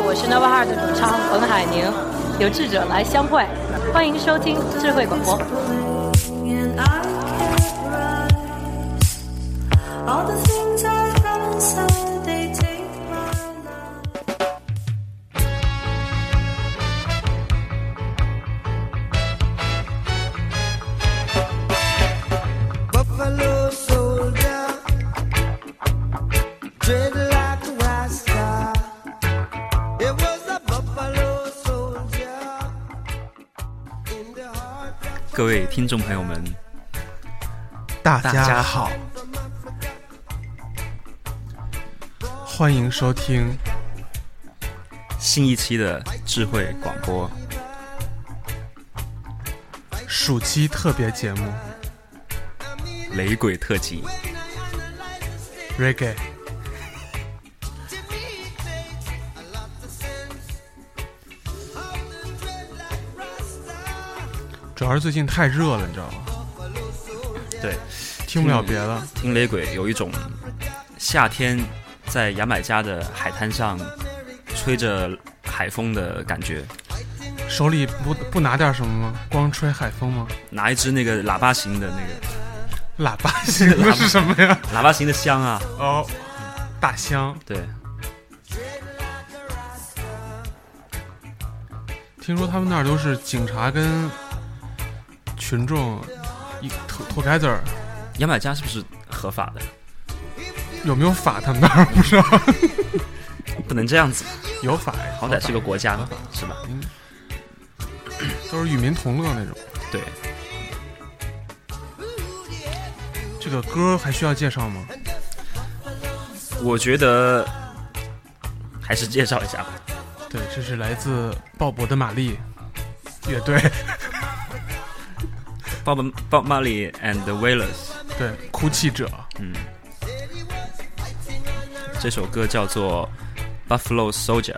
我是 Nova Heart 的主唱彭海宁，有志者来相会，欢迎收听智慧广播。听众朋友们，大大家好好，欢迎收听新一期的智慧广播暑期特别节目雷鬼特辑。Reggae。主要是最近太热了，你知道吗？对，听不了别的。听雷鬼有一种夏天在牙买加的海滩上吹着海风的感觉，手里不不拿点什么吗？光吹海风吗？拿一支那个喇叭型的那个喇叭型的是什么呀？喇叭型的香啊，哦，大香。对，听说他们那儿都是警察跟群众一脱脱开字儿，牙买加是不是合法的？有没有法？他们那儿不知道。不能这样子，有法呀，好歹是个国家是吧？都是与民同乐那种。对，这个歌还需要介绍吗？我觉得还是介绍一下吧。对，这是来自鲍勃的玛丽乐队，Bob Bob Marley and the Wailers，对，哭泣者，嗯，这首歌叫做 Buffalo Soldier。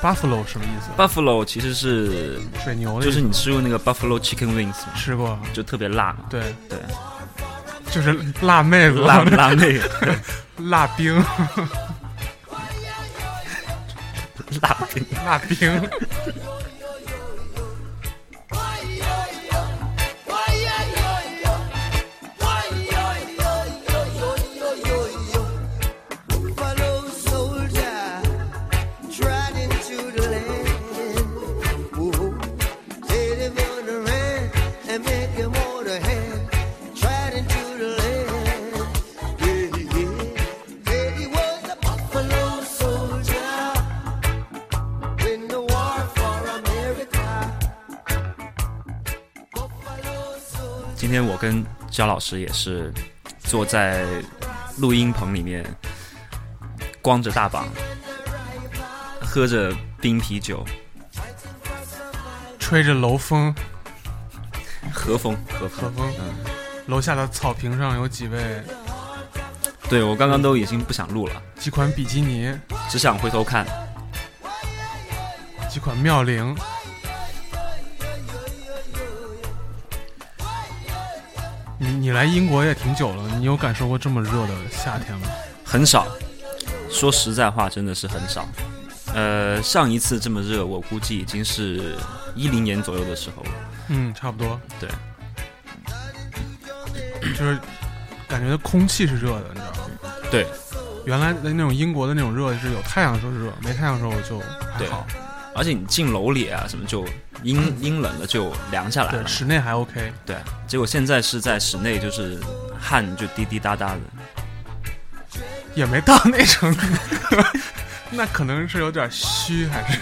Buffalo 什么意思？Buffalo 其实是水牛就是你吃过那个 Buffalo Chicken Wings 吗？吃过，就特别辣嘛。对，对，就是辣妹子，辣辣妹，辣冰，辣冰。辣冰，跟焦老师也是坐在录音棚里面，光着大膀，喝着冰啤酒，吹着楼风，和风和风。和风。嗯，楼下的草坪上有几位对我刚刚都已经不想录了，几款比基尼，只想回头看。几款妙龄。来英国也挺久了，你有感受过这么热的夏天吗？很少，说实在话，真的是很少。呃，上一次这么热，我估计已经是一零年左右的时候了。嗯，差不多。对，就是感觉空气是热的，你知道吗？对，原来的那种英国的那种热是有太阳的时候是热，没太阳的时候就还对好。而且你进楼里啊，什么就阴阴冷了，就凉下来了对，。室内还 OK。对，结果现在是在室内，就是汗就滴滴答答的。也没到那程度，那可能是有点虚，还是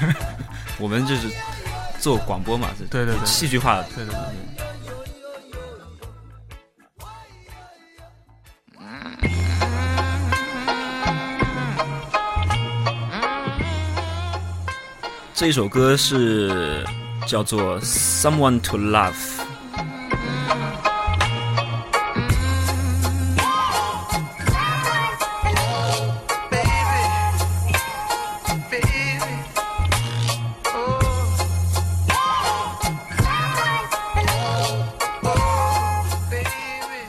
我们就是做广播嘛，对对对戏剧化的。对对对。这一首歌是叫做《Someone to Love》。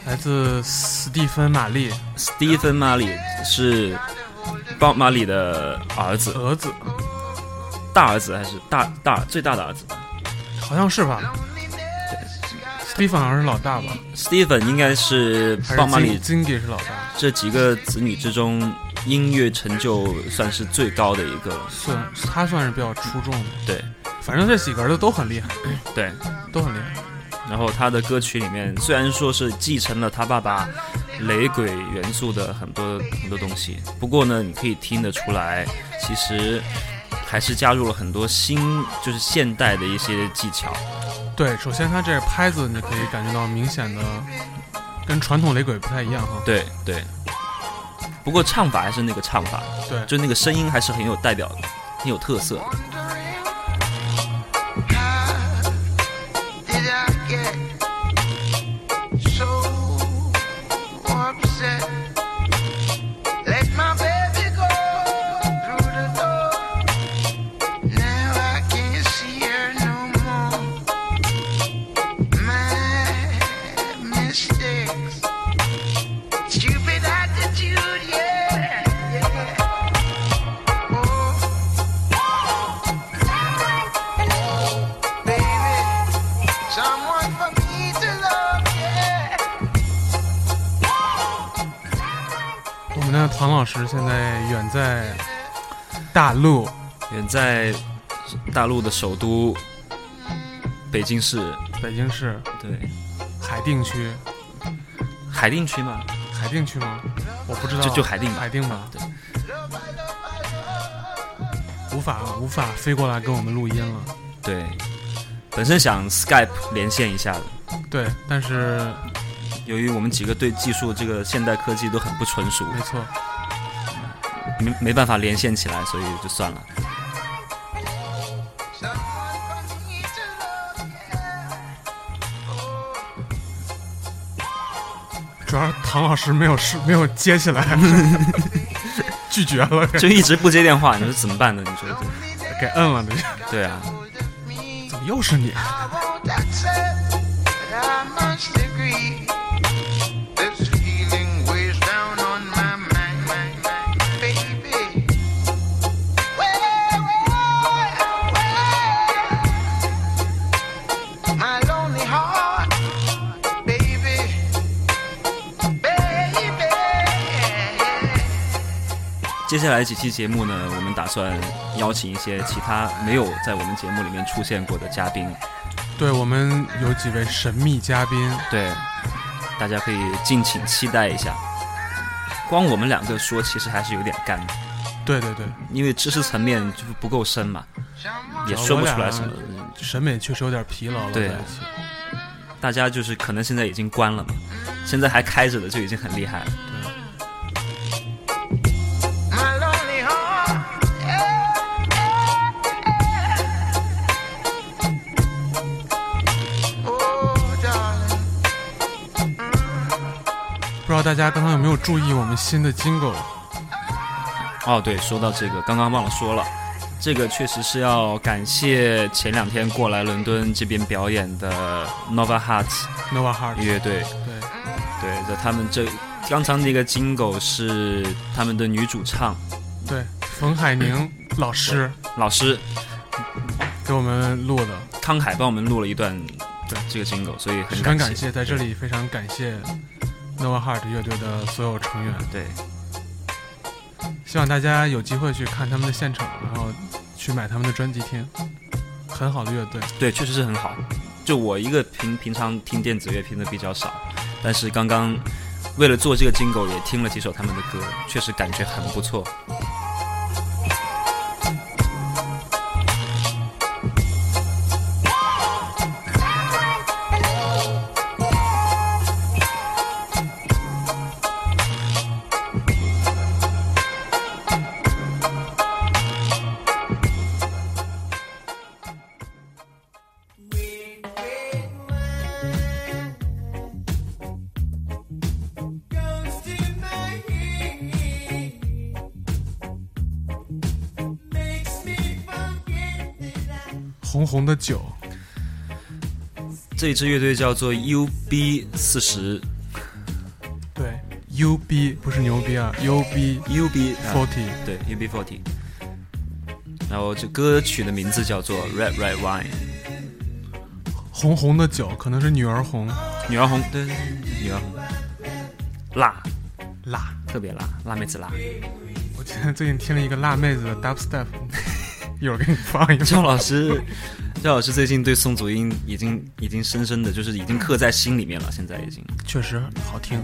来自斯蒂芬·玛丽斯蒂芬·玛丽是鲍玛丽的儿子，儿子，大儿子还是大大最大的儿子。吧好像是吧？Stephen 好像是老大吧？？Steven 应该是还棒马里是金 Zingy 是老大？这几个子女之中，音乐成就算是最高的一个了。算他算是比较出众的。对反正这几个儿子都很厉害，对，都很厉害。然后他的歌曲里面，虽然说是继承了他爸爸雷鬼元素的很多很多东西，不过呢，你可以听得出来，其实还是加入了很多新，就是现代的一些技巧。对，首先它这拍子你可以感觉到明显的跟传统雷鬼不太一样哈。对对，不过唱法还是那个唱法，对，就那个声音还是很有代表的，很有特色的。大陆，远在大陆的首都北京市，北京市。对。海淀区，海淀区吗，海淀区吗？我不知道，就就海淀吧。海淀吧，对，无法无法飞过来跟我们录音了。对，本身想 Skype 连线一下的，对，但是由于我们几个对技术这个现代科技都很不纯熟，没错，没没办法连线起来，所以就算了。主要是唐老师没有是没有接起来，拒绝了，就一直不接电话，你说怎么办呢？你说 给摁了，这对啊，怎么又是你？接下来几期节目呢，我们打算邀请一些其他没有在我们节目里面出现过的嘉宾，对我们有几位神秘嘉宾，对，大家可以敬请期待一下。光我们两个说，其实还是有点干，对对对，因为知识层面就是不够深嘛，也说不出来什么。审美确实有点疲劳了，对。大家就是可能现在已经关了嘛，现在还开着的就已经很厉害了。道大家刚刚有没有注意我们新的 jingle？哦，对，说到这个，刚刚忘了说了，这个确实是要感谢前两天过来伦敦这边表演的 Nova Hearts Nova Heart，乐队。对，对，这他们这刚才那个金狗是他们的女主唱。对，冯海宁 老师。老师。给我们录的，康海帮我们录了一段对。这个金狗，所以很十分感感谢，在这里非常感谢 Nova Heart 乐队的所有成员。对希望大家有机会去看他们的现场，然后去买他们的专辑听，很好的乐队。对，确实是很好。就我一个平平常听电子乐听的比较少，但是刚刚为了做这个金狗也听了几首他们的歌，确实感觉很不错。酒，这一支乐队叫做 UB 四十对，UB 不是牛逼啊，UB，UB 啊 forty，对 UB forty。然后这歌曲的名字叫做《Red Red Wine》，红红的酒可能是女儿红，女儿红，对对对，女儿红，辣，辣。特别辣，辣妹子辣。我今天最近听了一个辣妹子的 dubstep，一会儿给你放一个。赵老师，赵老师最近对宋祖英已经已经深深的就是已经刻在心里面了，现在已经。确实好听，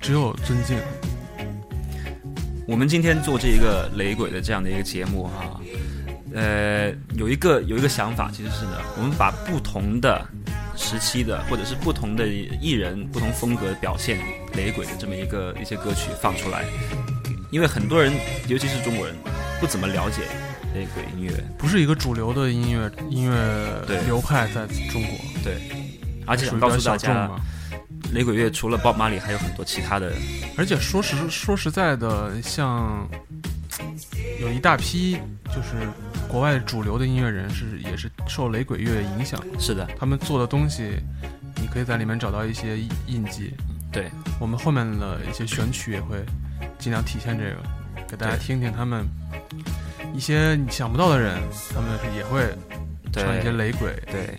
只有尊敬。我们今天做这一个雷鬼的这样的一个节目哈、呃，有一个有一个想法，其实是呢，我们把不同的时期的或者是不同的艺人、不同风格表现雷鬼的这么一个一些歌曲放出来，因为很多人，尤其是中国人，不怎么了解雷鬼音乐，不是一个主流的音乐音乐流派在中国，对，而且属于比较想告诉大家，小众嘛。雷鬼乐除了鲍马里还有很多其他的，而且说实说实在的，像有一大批就是国外主流的音乐人是也是受雷鬼乐影响，是的，他们做的东西，你可以在里面找到一些印记。对，我们后面的一些选曲也会尽量体现这个，给大家听听他们一些你想不到的人，他们也会唱一些雷鬼。对，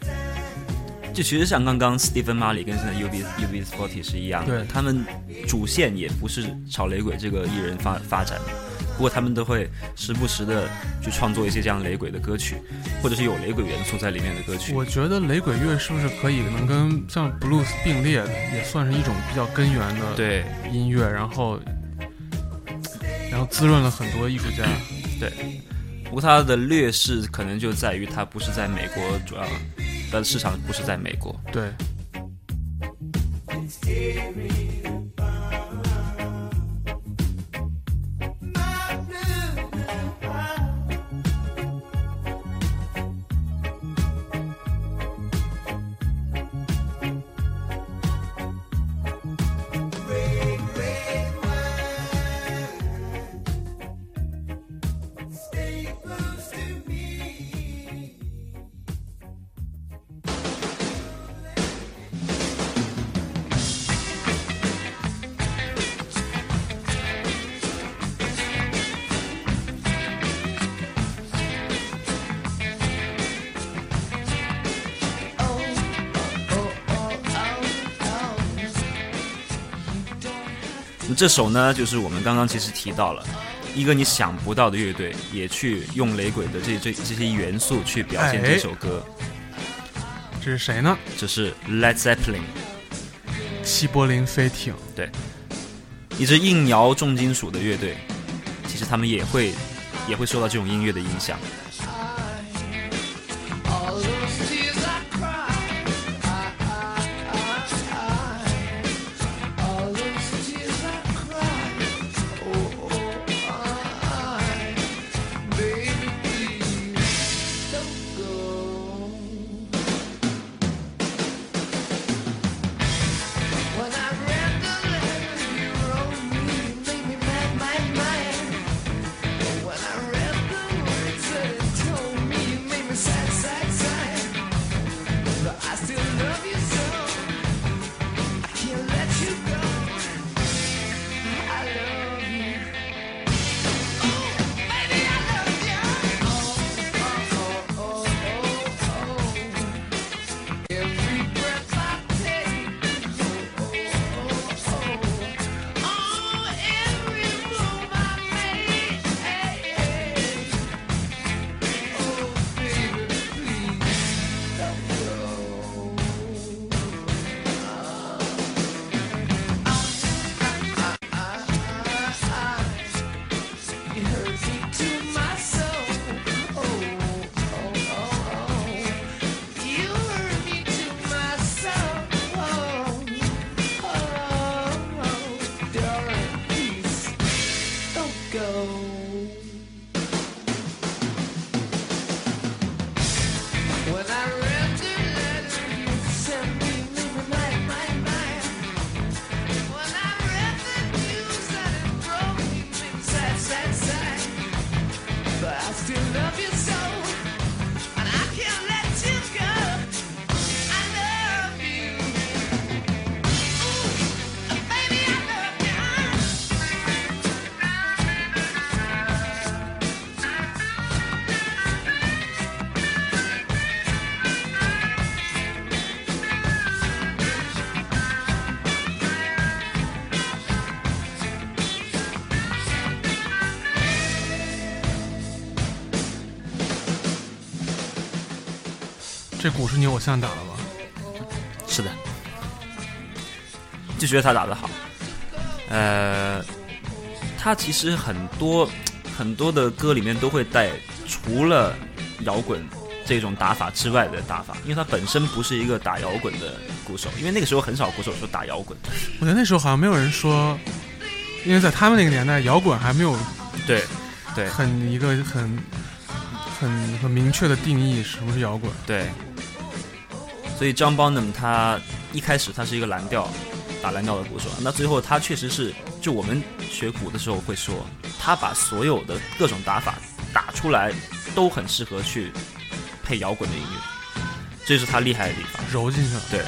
就其实像刚刚 Stephen Marley 跟现在 UB UB Forty 是一样的，对他们主线也不是朝雷鬼这个艺人发发展的，不过他们都会时不时的去创作一些这样雷鬼的歌曲，或者是有雷鬼元素在里面的歌曲。我觉得雷鬼乐是不是可以能跟像 blues 并列的，也算是一种比较根源的对音乐，然后然后滋润了很多艺术家。对不过它的劣势可能就在于它不是在美国主要的市场不是在美国。对，这首呢，就是我们刚刚其实提到了。一个你想不到的乐队，也去用雷鬼的这这这些元素去表现哎这首歌，这是谁呢？这是 Led Zeppelin。齐柏林飞艇。对一支硬摇重金属的乐队，其实他们也会也会受到这种音乐的影响。still love you. 你偶像打了吧？是的，就觉得他打得好。呃，他其实很多很多的歌里面都会带除了摇滚这种打法之外的打法，因为他本身不是一个打摇滚的鼓手，因为那个时候很少鼓手说打摇滚。我觉得那时候好像没有人说，因为在他们那个年代，摇滚还没有对，对，很一个很很很明确的定义什么是摇滚。对，所以 John Bonham 他一开始他是一个蓝调打蓝调的鼓手，那最后他确实是，就我们学鼓的时候会说，他把所有的各种打法打出来，都很适合去配摇滚的音乐，这是他厉害的地方。揉进去了。对，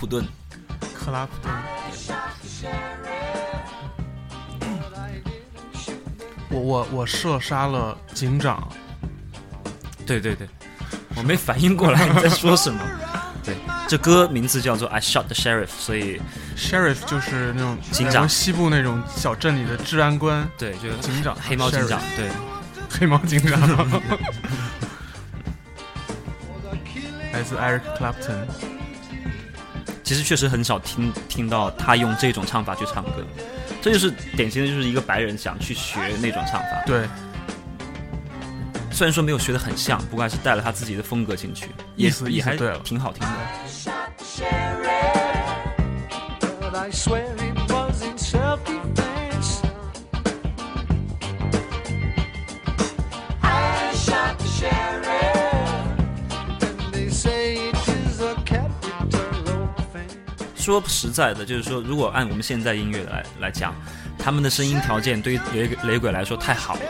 普顿，克拉普顿。我我我射杀了警长，对对对，我没反应过来 你在说什么。对，这歌名字叫做《I Shot the Sheriff》，所以 sheriff 就是那种警长。西部那种小镇里的治安官，对，就是警长。黑猫警长对。黑猫警长，来自 Eric Clapton。其实确实很少听听到他用这种唱法去唱歌，这就是典型的就是一个白人想去学那种唱法。对，虽然说没有学的很像，不过还是带了他自己的风格进去，也意思意也还挺好听的。说实在的，就是说，如果按我们现在音乐来来讲，他们的声音条件对于雷雷鬼来说太好了，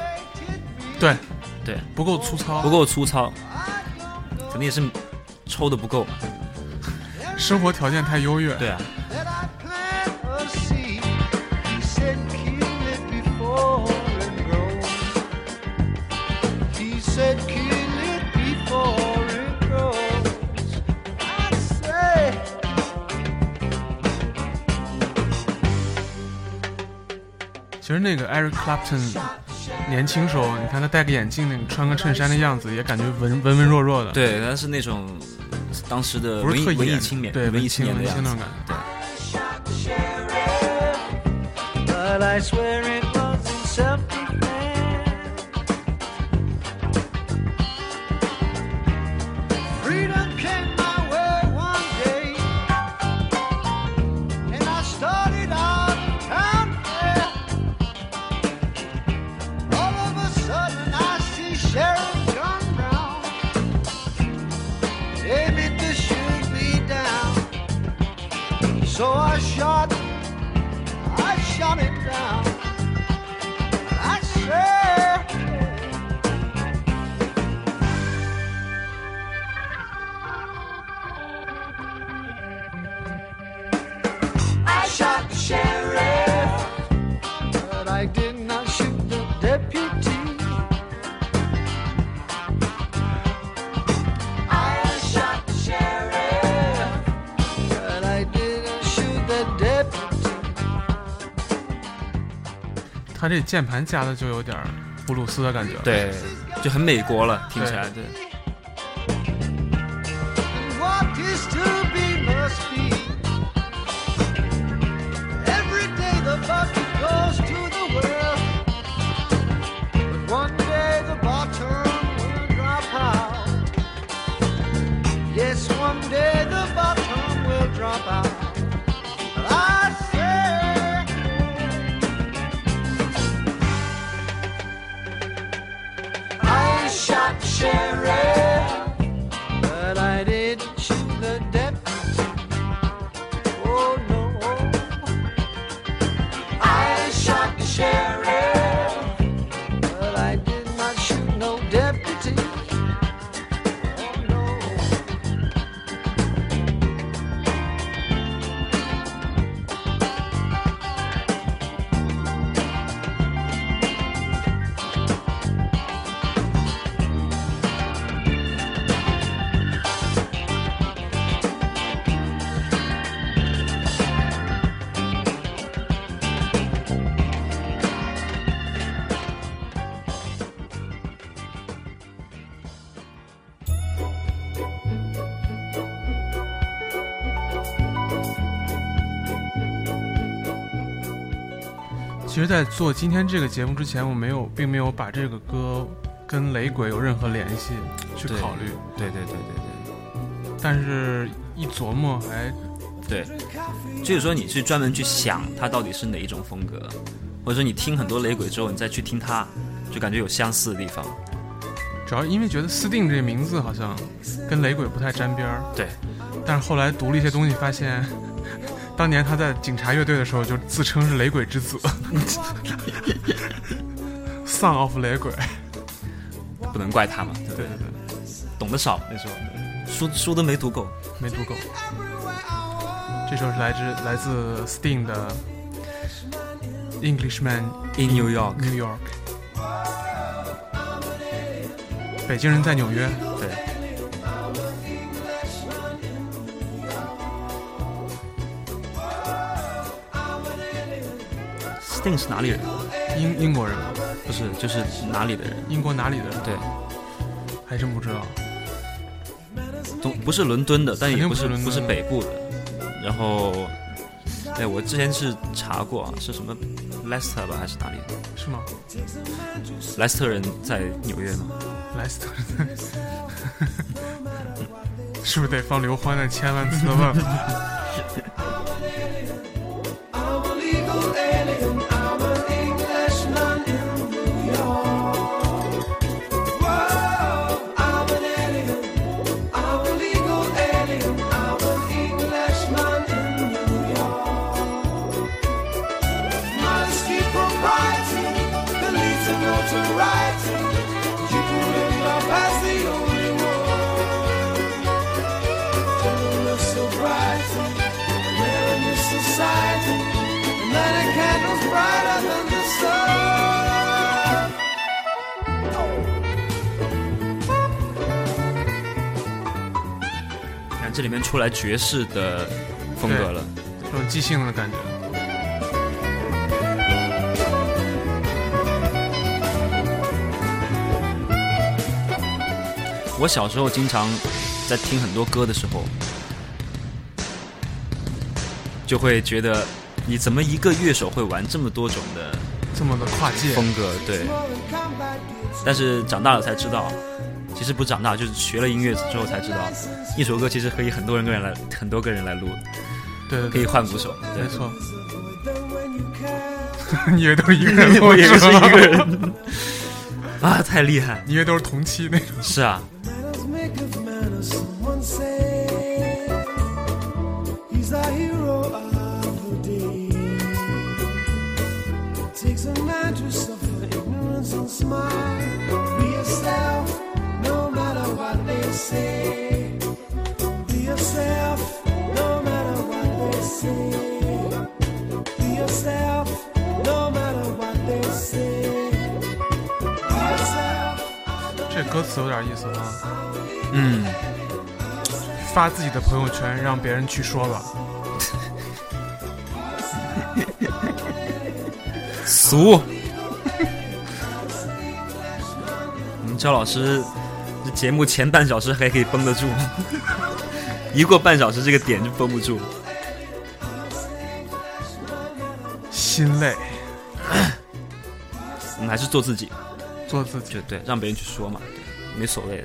对，对，不够粗糙，不够粗糙，肯定也是抽的不够嘛。生活条件太优越。对啊，其实那个 Eric Clapton 年轻时候，你看他戴个眼镜，那个穿个衬衫的样子，也感觉文文文弱弱的，，对，他是那种当时的文艺不是特演文艺青年，对，文艺青年的样子文他这键盘加的就有点儿布鲁斯的感觉。，对，就很美国了，听起来对。在做今天这个节目之前，我没有，并没有把这个歌跟雷鬼有任何联系去考虑，对对对对对但是一琢磨还对对，就是说你去专门去想它到底是哪一种风格，或者说你听很多雷鬼之后，你再去听它，就感觉有相似的地方。主要因为觉得斯定这个名字好像跟雷鬼不太沾边儿，对，但是后来读了一些东西，发现当年他在警察乐队的时候就自称是雷鬼之子，Son of 雷鬼，不能怪他嘛，对对？对懂得少那时候，书书都没读够。没读够。这首是来自来自 Sting 的 Englishman In New York，New York。北京人在纽约，是哪里人？英英国人吗？不是，就是哪里的人？英国哪里的人？对，还真不知道。东不是伦敦的，但也不是不不是北部的。然后，哎，我之前是查过啊，是什么 Leicester 吧，还是哪里？是吗？莱斯特人在纽约吗？莱斯特人，是不是得放刘欢的《千万次的问 看，这里面出来爵士的风格了，这种即兴的感觉。我小时候经常在听很多歌的时候，就会觉得你怎么一个乐手会玩这么多种的这么的跨界，风格？对，但是长大了才知道，其实不长大，就是学了音乐之后才知道，一首歌其实可以很多人个人来，很多个人来录，可以对对对，换鼓手。没，错。以为都是一个人，我以为是一个人 啊，太厉害！你以为都是同期那种。是啊，这歌词有点意思啊，嗯，发自己的朋友圈，让别人去说吧。俗。我们赵老师这节目前半小时还可以绷得住，一过半小时这个点就绷不住。心累，我们还是做自己，做自己。就对，让别人去说嘛，对，没所谓的。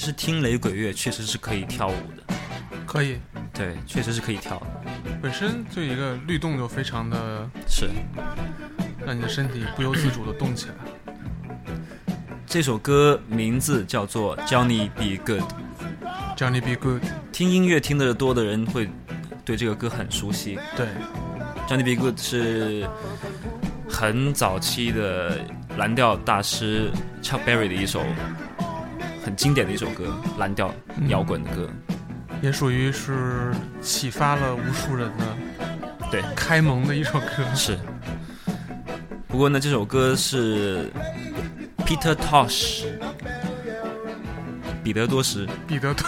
其实听雷鬼乐确实是可以跳舞的，可以，对，确实是可以跳的，本身就一个律动就非常的是。让你的身体不由自主的动起来。这首歌名字叫做《Johnny Be Good》，Johnny Be Good，听音乐听得多的人会对这个歌很熟悉。对，Johnny Be Good 是很早期的蓝调大师 Chuck Berry 的一首很经典的一首歌，蓝调摇滚的歌。也属于是启发了无数人的对开蒙的一首歌。是。不过呢，这首歌是 Peter Tosh，彼得多什，彼得多，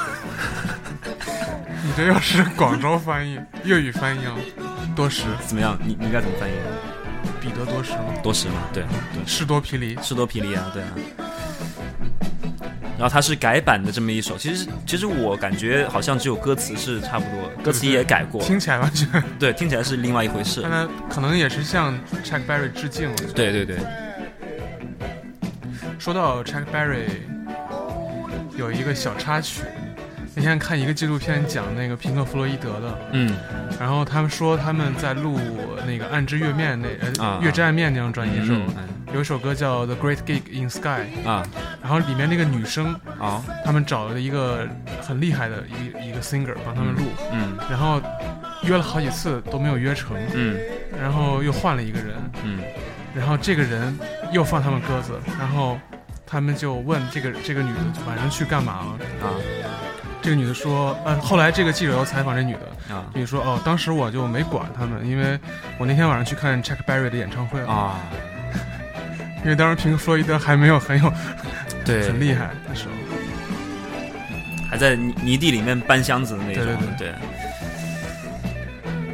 你这要是广州翻译、粤语翻译啊，多什，怎么样？你你该怎么翻译？彼得多什吗？多什吗，对对，士多啤梨，士多啤梨啊，对啊。然后它是改版的这么一首，其实其实我感觉好像只有歌词是差不多，歌词也改过，听起来完全，对，听起来是另外一回事。看。他可能也是向 Chuck Berry 致敬了。对对对，说到 Chuck Berry，有一个小插曲。那天看一个纪录片讲那个平克·弗洛伊德的，嗯。然后他们说他们在录那个《暗之月面》那呃啊《月之暗面》那张专辑的时候，嗯。有一首歌叫《The Great Gig in Sky》，啊然后里面那个女生，啊，他们找了一个很厉害的一个一个 singer 帮他们录，嗯然后约了好几次都没有约成，嗯。然后又换了一个人，嗯。然后这个人又放他们鸽子，然后他们就问这个这个女的晚上去干嘛了？啊。这个女的说，呃，后来这个记者要采访这女的，啊。女的说，哦，当时我就没管他们，因为我那天晚上去看 Chuck Berry 的演唱会了，啊，因为当时平克·弗洛伊德还没有很有对，很厉害那时候，还在泥泥地里面搬箱子的那种，对对对。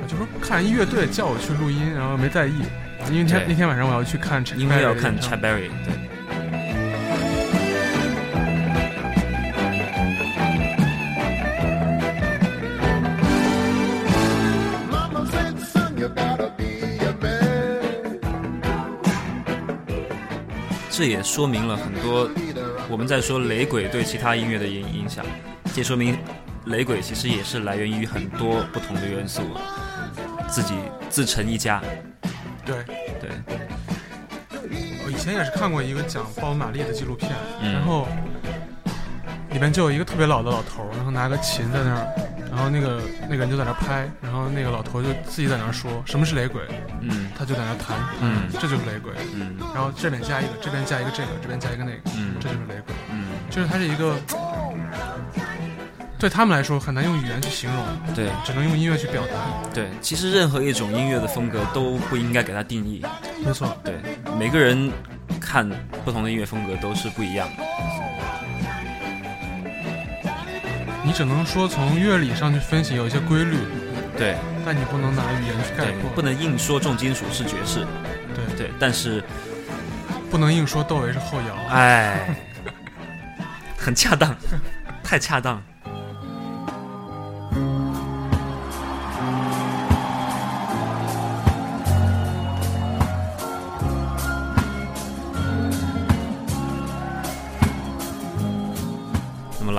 我就说看一乐队叫我去录音，然后没在意，因为那天那天晚上我要去看因为要看的演唱 Chad Berry，对。这也说明了很多我们在说雷鬼对其他音乐的影影响，这说明雷鬼其实也是来源于很多不同的元素，自己自成一家。对。对，我以前也是看过一个讲鲍勃·马利的纪录片，嗯然后里面就有一个特别老的老头，然后拿个琴在那儿，然后那个那个人就在那拍，然后那个老头就自己在那说什么是雷鬼，嗯。他就在那弹，嗯。这就是雷鬼，嗯。然后这边加一个，这边加一个这个，这边加一个那个，嗯。这就是雷鬼，嗯，就是它是一个对他们来说很难用语言去形容，对。只能用音乐去表达，对，其实任何一种音乐的风格都不应该给它定义。没错，对，每个人看不同的音乐风格都是不一样的。你只能说从乐理上去分析有一些规律，对但你不能拿语言去概，括，不能硬说重金属是爵士，对对，但是不能硬说窦唯是后摇。哎，很恰当，太恰当。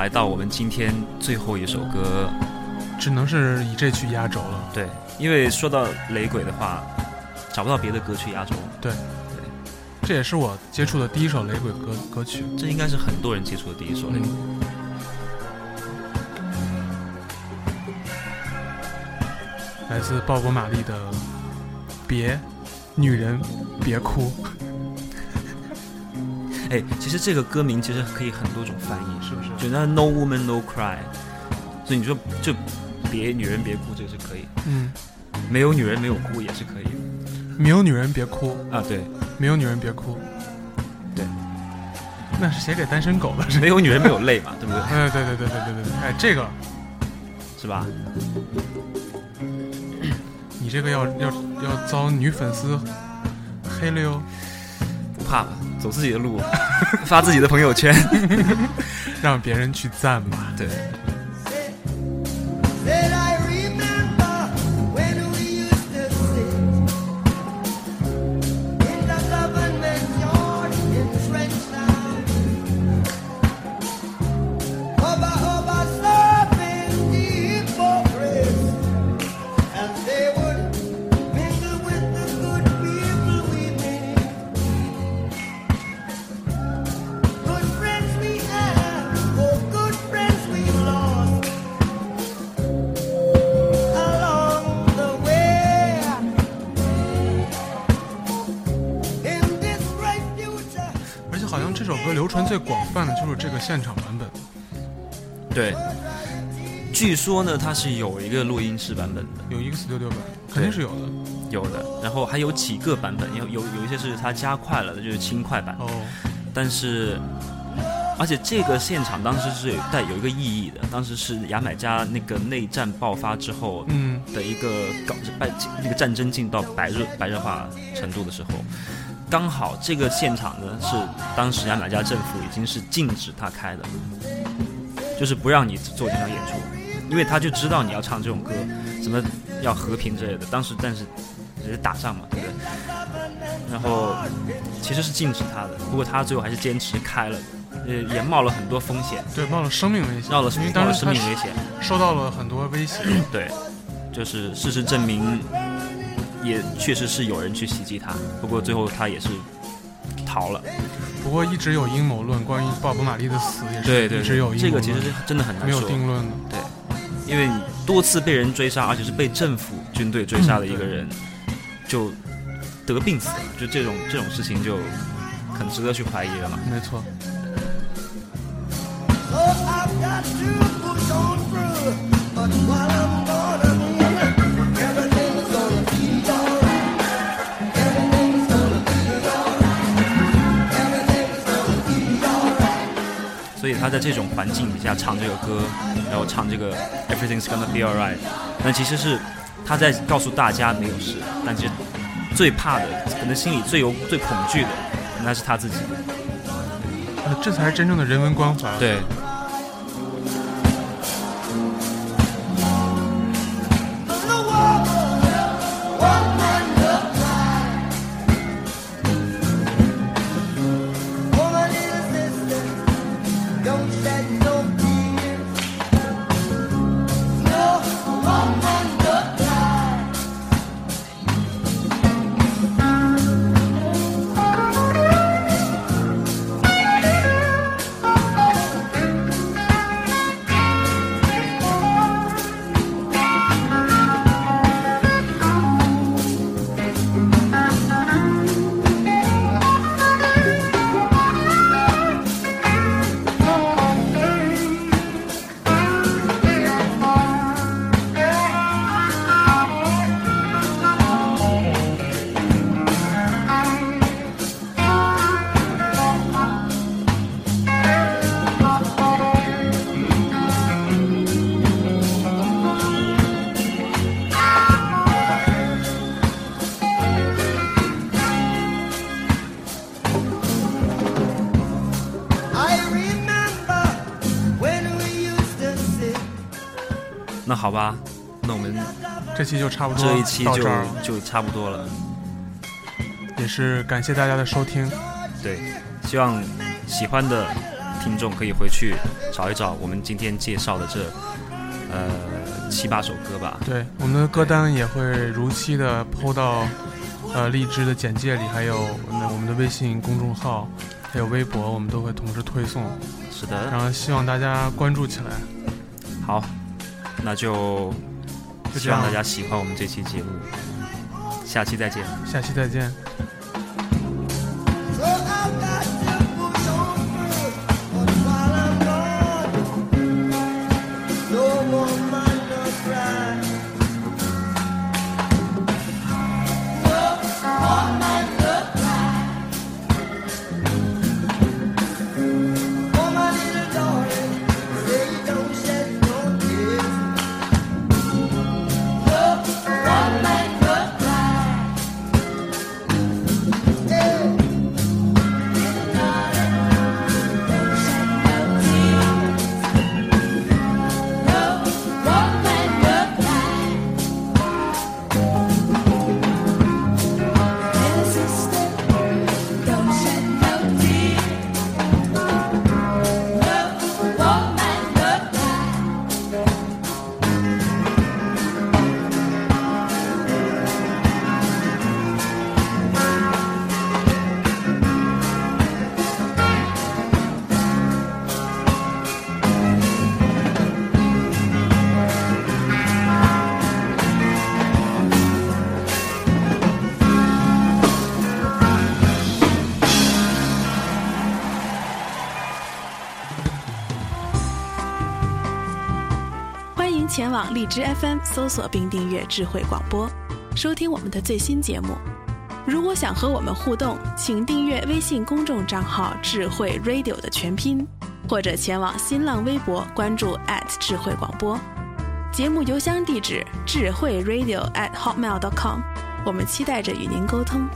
来到我们今天最后一首歌，只能是以这曲压轴了。对，因为说到雷鬼的话，找不到别的歌去压轴，对这也是我接触的第一首雷鬼歌歌曲。这应该是很多人接触的第一首雷鬼。嗯，来自鲍勃·马利的《别，女人别哭》，哎，其实这个歌名其实可以很多种翻译，是不是？就那 No Woman No Cry，所以你说就别女人别哭，这个是可以；嗯，没有女人没有哭也是可以没有女人别哭，啊。对，没有女人别哭。对，那是写给单身狗的，是。没有女人没有泪嘛，对不对？哎，对对对对对对对，哎，这个是吧？你这个要要要遭女粉丝黑了哟，不怕了，走自己的路，发自己的朋友圈。让别人去赞吧。对，传最广泛的就是这个现场版本。对，据说呢，它是有一个录音室版本的，有 X 六六版，肯定是有的。有的，然后还有几个版本，有有有一些是它加快了的，就是轻快版。哦，但是，而且这个现场当时是有带有一个意义的，当时是牙买加那个内战爆发之后嗯，的一个搞白那个战争进到白热白热化程度的时候，刚好这个现场呢是当时牙买加政府已经是禁止他开的，就是不让你做这场演出，因为他就知道你要唱这种歌，什么要和平之类的。当时但是只是打仗嘛，对不对？然后其实是禁止他的，不过他最后还是坚持开了，呃，也冒了很多风险，对，冒了生命危险，冒了因为冒了当时生命危险。受到了很多威胁。对，就是事实证明，也确实是有人去袭击他，不过最后他也是逃了。不过一直有阴谋论，关于鲍勃·马利的死也是对对一直有阴谋论，这个其实是真的很难没有说，定论的。对，因为多次被人追杀，而且是被政府军队追杀的一个人，就得病死了，就这种这种事情就很值得去怀疑了嘛。没错所以他在这种环境底下唱这个歌，然后唱这个 Everything's gonna be alright，那其实是他在告诉大家没有事，但其实最怕的，可能心里最有最恐惧的，那是他自己。呃，这才是真正的人文关怀。，对，期就差不多这一期就就差不多了。也是感谢大家的收听。对，希望喜欢的听众可以回去找一找我们今天介绍的这呃七八首歌吧。对，我们的歌单也会如期的抛到呃荔枝的简介里，还有那我们的微信公众号，还有微博，我们都会同时推送。是的，然后希望大家关注起来。好，那就希望大家喜欢我们这期节目，下期再见。下期再见。枝 FM 搜索并订阅智慧广播，收听我们的最新节目。如果想和我们互动，请订阅微信公众账号“智慧 Radio” 的全拼，或者前往新浪微博关注智慧广播。节目邮箱地址：智慧 Radio at hotmail.com。我们期待着与您沟通。